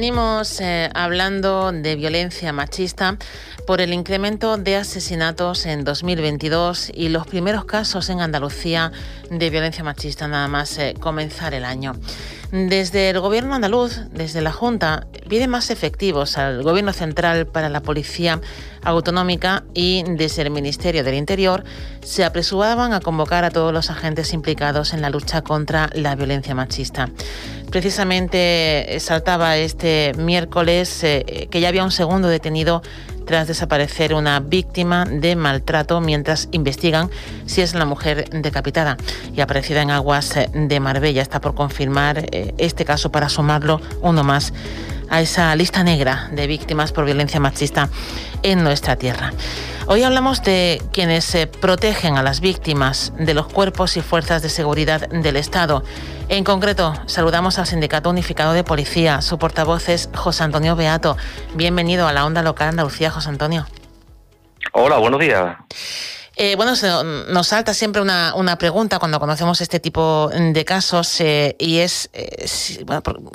Venimos eh, hablando de violencia machista por el incremento de asesinatos en 2022 y los primeros casos en Andalucía de violencia machista nada más eh, comenzar el año. Desde el gobierno andaluz, desde la Junta, pide más efectivos al gobierno central para la policía autonómica y desde el Ministerio del Interior se apresuraban a convocar a todos los agentes implicados en la lucha contra la violencia machista. Precisamente saltaba este miércoles eh, que ya había un segundo detenido tras desaparecer una víctima de maltrato mientras investigan si es la mujer decapitada y aparecida en aguas de Marbella. Está por confirmar eh, este caso para sumarlo uno más a esa lista negra de víctimas por violencia machista en nuestra tierra. Hoy hablamos de quienes protegen a las víctimas de los cuerpos y fuerzas de seguridad del Estado. En concreto, saludamos al Sindicato Unificado de Policía. Su portavoz es José Antonio Beato. Bienvenido a la Onda Local Andalucía, José Antonio. Hola, buenos días. Eh, bueno, nos salta siempre una, pregunta cuando conocemos este tipo de casos eh, y es eh,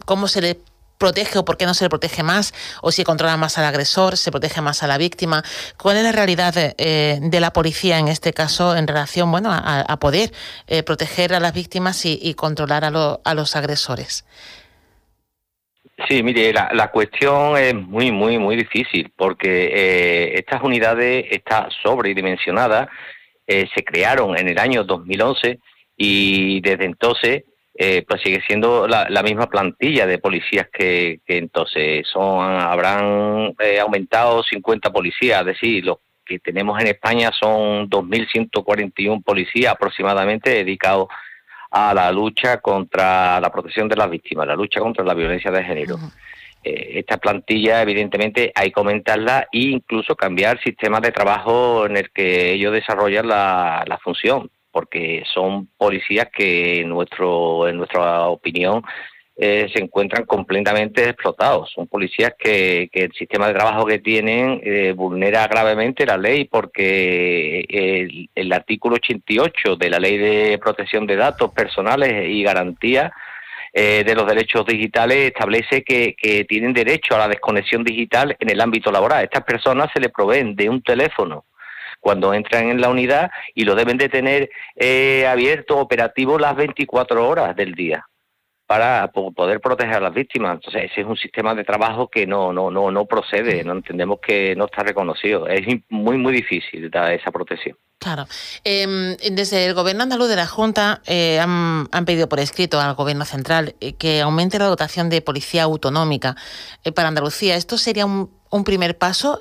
cómo se le protege o por qué no se le protege más, o si controla más al agresor, se protege más a la víctima. ¿Cuál es la realidad eh, de la policía en este caso en relación bueno, a, poder eh, proteger a las víctimas y, controlar a, a, los agresores? Sí, mire, la, cuestión es muy, muy, muy difícil porque eh, estas unidades están sobredimensionadas, se crearon en el año 2011 y desde entonces eh, pues sigue siendo la, misma plantilla de policías que, entonces son habrán eh, aumentado 50 policías, es decir, los que tenemos en España son 2.141 policías aproximadamente dedicados a la lucha contra la protección de las víctimas, la lucha contra la violencia de género. Eh, esta plantilla, evidentemente, hay que aumentarla e incluso cambiar el sistema de trabajo en el que ellos desarrollan la, la función porque son policías que en, nuestro, en nuestra opinión eh, se encuentran completamente explotados. Son policías que, el sistema de trabajo que tienen eh, vulnera gravemente la ley porque el, el, artículo 88 de la Ley de Protección de Datos Personales y Garantía eh, de los Derechos Digitales establece que, que tienen derecho a la desconexión digital en el ámbito laboral. Estas personas se les proveen de un teléfono cuando entran en la unidad y lo deben de tener eh, abierto, operativo las 24 horas del día para poder proteger a las víctimas. Entonces, ese es un sistema de trabajo que no no no no procede, no entendemos que no está reconocido. Es muy muy difícil dar esa protección. Claro. Em, desde el Gobierno andaluz de la Junta eh, han, pedido por escrito al Gobierno central eh, que aumente la dotación de policía autonómica para Andalucía. ¿Esto sería un, un primer paso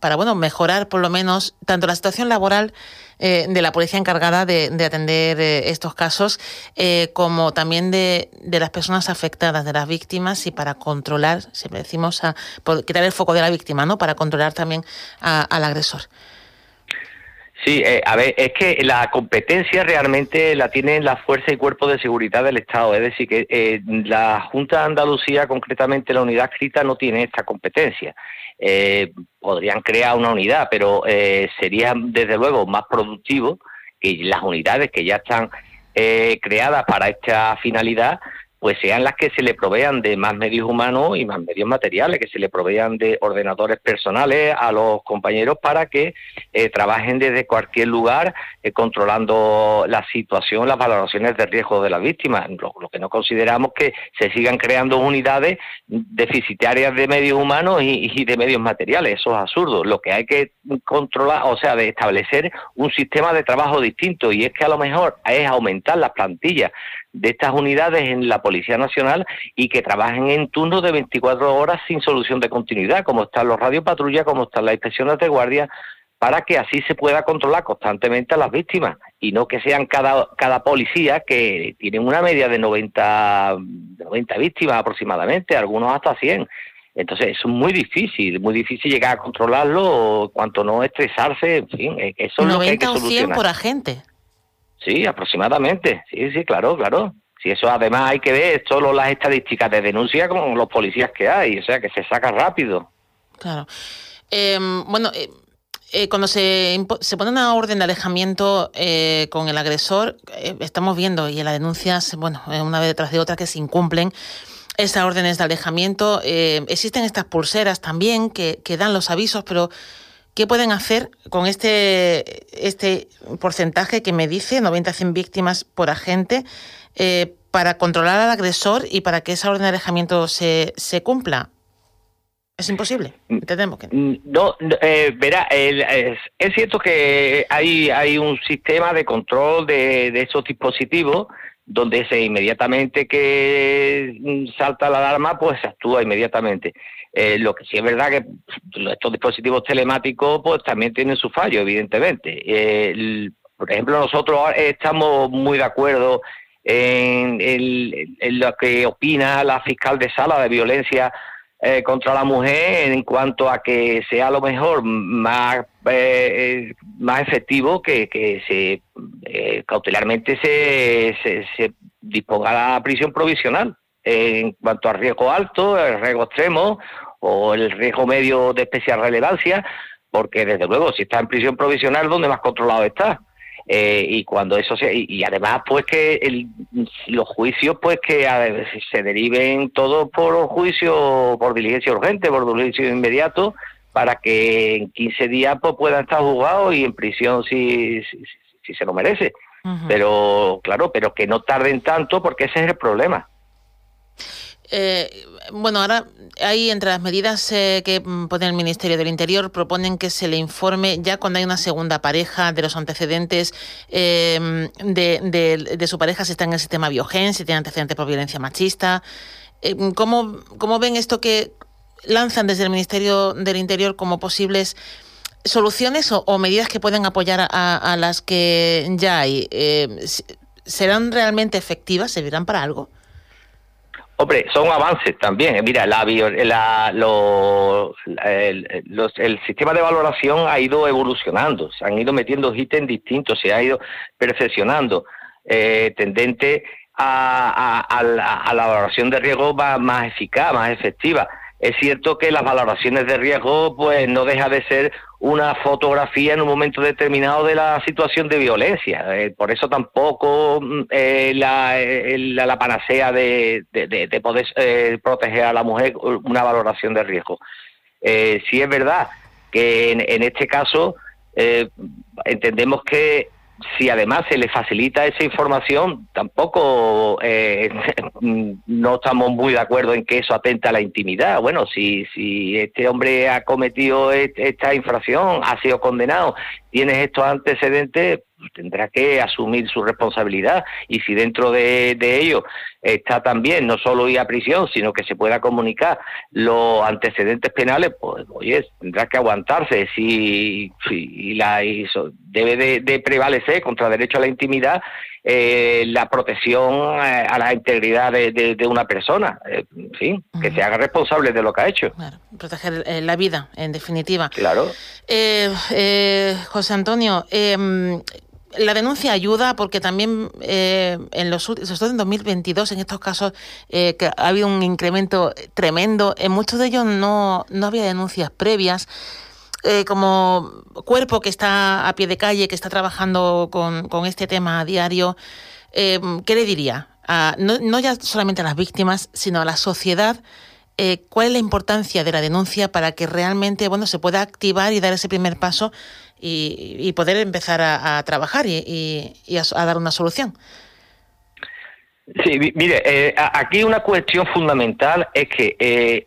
para bueno mejorar por lo menos tanto la situación laboral eh, de la policía encargada de, atender eh, estos casos eh, como también de, las personas afectadas, de las víctimas y para controlar, siempre decimos, a, quitar el foco de la víctima, ¿no? Para controlar también al agresor. Sí, a ver, es que la competencia realmente la tienen las fuerzas y cuerpos de seguridad del Estado. Es decir, que la Junta de Andalucía, concretamente la unidad escrita, no tiene esta competencia eh, podrían crear una unidad, pero eh, sería desde luego más productivo que las unidades que ya están eh, creadas para esta finalidad pues sean las que se le provean de más medios humanos y más medios materiales, que se le provean de ordenadores personales a los compañeros para que eh, trabajen desde cualquier lugar eh, controlando la situación, las valoraciones de riesgo de las víctimas. Lo, que no consideramos que se sigan creando unidades deficitarias de medios humanos y, y de medios materiales. Eso es absurdo. Lo que hay que controlar, o sea, de establecer un sistema de trabajo distinto y es que a lo mejor es aumentar las plantillas de estas unidades en la Policía Nacional y que trabajen en turnos de 24 horas sin solución de continuidad, como están los radiopatrullas, como están las inspecciones de guardia, para que así se pueda controlar constantemente a las víctimas y no que sean cada, cada policía que tienen una media de 90, 90 víctimas aproximadamente, algunos hasta 100. Entonces es muy difícil, muy difícil llegar a controlarlo, cuanto no estresarse, en fin, eso es lo que hay que o 100 por agente. Sí, aproximadamente, sí, sí, claro, claro. Si eso además hay que ver solo las estadísticas de denuncia con los policías que hay, o sea, que se saca rápido. Claro. Em, bueno, eh, eh, cuando se, se, pone una orden de alejamiento eh, con el agresor, estamos viendo, y en las denuncias, bueno, una vez detrás de otra, que se incumplen esas órdenes de alejamiento. existen estas pulseras también que, que, dan los avisos, pero ¿qué pueden hacer con este, este porcentaje que me dice, 90-100 víctimas por agente? Eh, para controlar al agresor y para que esa orden de alejamiento se, se cumpla? Es imposible, mm, entendemos que mm, no. Eh, verá, es, cierto que hay, hay un sistema de control de, de esos dispositivos donde se inmediatamente que salta la alarma, pues se actúa inmediatamente. Eh, lo que sí es verdad que estos dispositivos telemáticos pues también tienen su fallo, evidentemente. Eh, por ejemplo, nosotros estamos muy de acuerdo en, lo que opina la fiscal de sala de violencia eh, contra la mujer en cuanto a que sea lo mejor más eh, más efectivo que, que se eh, cautelarmente se, se, disponga la prisión provisional en cuanto a riesgo alto, el riesgo extremo o el riesgo medio de especial relevancia, porque desde luego si está en prisión provisional donde más controlado está eh, y cuando eso se, y, además pues que el, los juicios pues que se deriven todos por juicio por diligencia urgente por diligencia inmediato para que en 15 días pues puedan estar juzgados y en prisión si, si, se lo merece. Pero claro pero que no tarden tanto porque ese es el problema eh, bueno, ahora hay entre las medidas eh, que pone el Ministerio del Interior, proponen que se le informe ya cuando hay una segunda pareja de los antecedentes em, de, su pareja, si está en el sistema Biogen, si tiene antecedentes por violencia machista. Em, ¿cómo, ¿Cómo ven esto que lanzan desde el Ministerio del Interior como posibles soluciones o, medidas que pueden apoyar a, las que ya hay? Em, ¿Serán realmente efectivas? ¿Servirán para algo? Hombre, son avances también. Mira, la, la el, sistema de valoración ha ido evolucionando, se han ido metiendo ítems distintos, se ha ido perfeccionando, eh, tendente a, la, valoración de riesgo más eficaz, más efectiva. Es cierto que las valoraciones de riesgo pues no deja de ser una fotografía en un momento determinado de la situación de violencia. Eh, por eso tampoco mm, eh, la, la, panacea de, de, poder eh, proteger a la mujer una valoración de riesgo. sí es verdad que en, en este caso entendemos que si además se le facilita esa información, tampoco eh, no estamos muy de acuerdo en que eso atenta a la intimidad. Bueno, si, si este hombre ha cometido esta infracción, ha sido condenado, tienes estos antecedentes, tendrá que asumir su responsabilidad y si dentro de, ello está también no solo ir a prisión, sino que se pueda comunicar los antecedentes penales, pues oye, tendrá que aguantarse. Si, si la, debe de, prevalecer contra derecho a la intimidad eh, la protección eh, a la integridad de, una persona, eh, en fin, que se haga responsable de lo que ha hecho. proteger la vida, en definitiva. Claro. José Antonio, em, la denuncia ayuda porque también eh, en los sobre todo en 2022, en estos casos eh, que ha habido un incremento tremendo, en muchos de ellos no, no había denuncias previas. Eh, como cuerpo que está a pie de calle, que está trabajando con, con este tema a diario, ¿qué le diría? no, no, ya solamente a las víctimas, sino a la sociedad. ¿Cuál es la importancia de la denuncia para que realmente bueno, se pueda activar y dar ese primer paso y, poder empezar a, trabajar y, a, dar una solución. Sí, mire, eh, aquí una cuestión fundamental es que eh,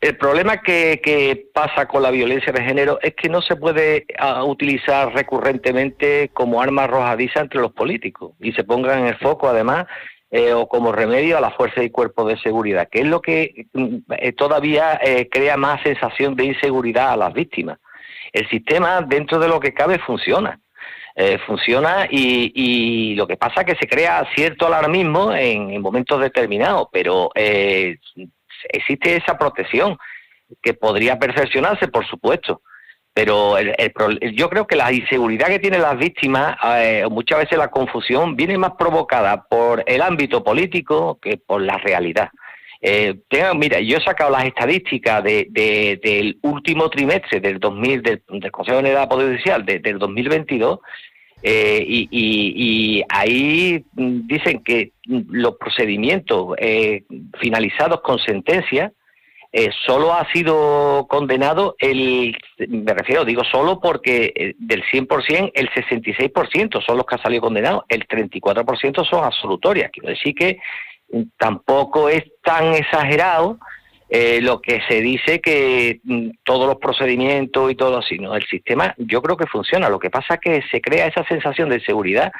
el problema que, pasa con la violencia de género es que no se puede ah, utilizar recurrentemente como arma arrojadiza entre los políticos y se ponga en el foco además eh, o como remedio a la fuerza y cuerpo de seguridad, que es lo que mm, todavía crea más sensación de inseguridad a las víctimas. El sistema dentro de lo que cabe funciona. Eh, funciona y, lo que pasa es que se crea cierto alarmismo en, momentos determinados, pero eh, existe esa protección que podría perfeccionarse, por supuesto. Pero el, yo creo que la inseguridad que tienen las víctimas, eh, muchas veces la confusión, viene más provocada por el ámbito político que por la realidad. Eh, mira, yo he sacado las estadísticas de, del último trimestre del 2000 del, Consejo de Unidad Poder Judicial del 2022 eh, y, y, ahí dicen que los procedimientos eh, finalizados con sentencia eh, solo ha sido condenado el, me refiero, digo solo porque eh, del 100% el 66% son los que han salido condenados, el 34% son absolutorias. Quiero decir que tampoco es tan exagerado eh, lo que se dice que mm, todos los procedimientos y todo así. El sistema yo creo que funciona, lo que pasa es que se crea esa sensación de seguridad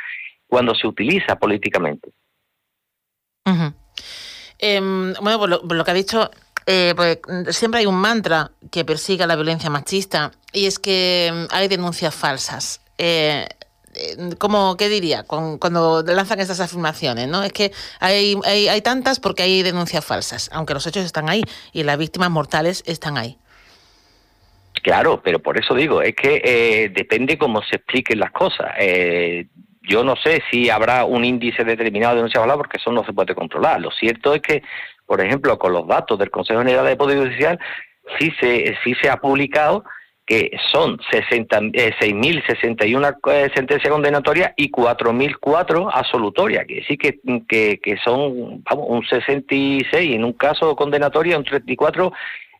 cuando se utiliza políticamente. Em, bueno, por lo, que ha dicho, eh, pues, siempre hay un mantra que persiga la violencia machista y es que mm, hay denuncias falsas. Eh, eh, ¿cómo, ¿Qué diría cuando lanzan estas afirmaciones? ¿no? Es que hay, hay, tantas porque hay denuncias falsas, aunque los hechos están ahí y las víctimas mortales están ahí. Claro, pero por eso digo, es que eh, depende cómo se expliquen las cosas. yo no sé si habrá un índice determinado de denuncia falsa porque eso no se puede controlar. Lo cierto es que por ejemplo, con los datos del Consejo General de Poder Judicial, sí se, sí se ha publicado que son 6.061 eh, eh, sentencias condenatorias y 4.004 absolutorias, que sí que, que, son vamos, un 66 en un caso condenatorio, un 34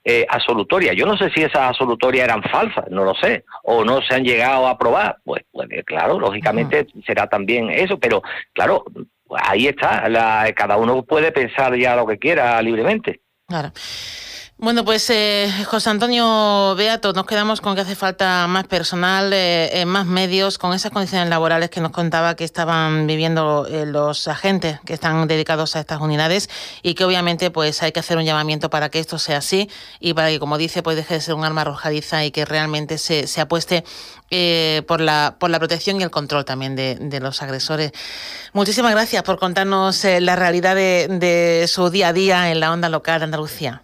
eh, absolutorias. Yo no sé si esas absolutorias eran falsas, no lo sé, o no se han llegado a aprobar. Pues, pues claro, lógicamente será también eso, pero claro, ahí está, cada uno puede pensar ya lo que quiera libremente. Claro. Bueno, pues eh, José Antonio Beato, nos quedamos con que hace falta más personal, eh, eh, más medios, con esas condiciones laborales que nos contaba que estaban viviendo los agentes que están dedicados a estas unidades y que obviamente pues hay que hacer un llamamiento para que esto sea así y para que, como dice, pues deje de ser un arma arrojadiza y que realmente se, se apueste por, la, por la protección y el control también de, de los agresores. Muchísimas gracias por contarnos la realidad de, de su día a día en la onda local de Andalucía.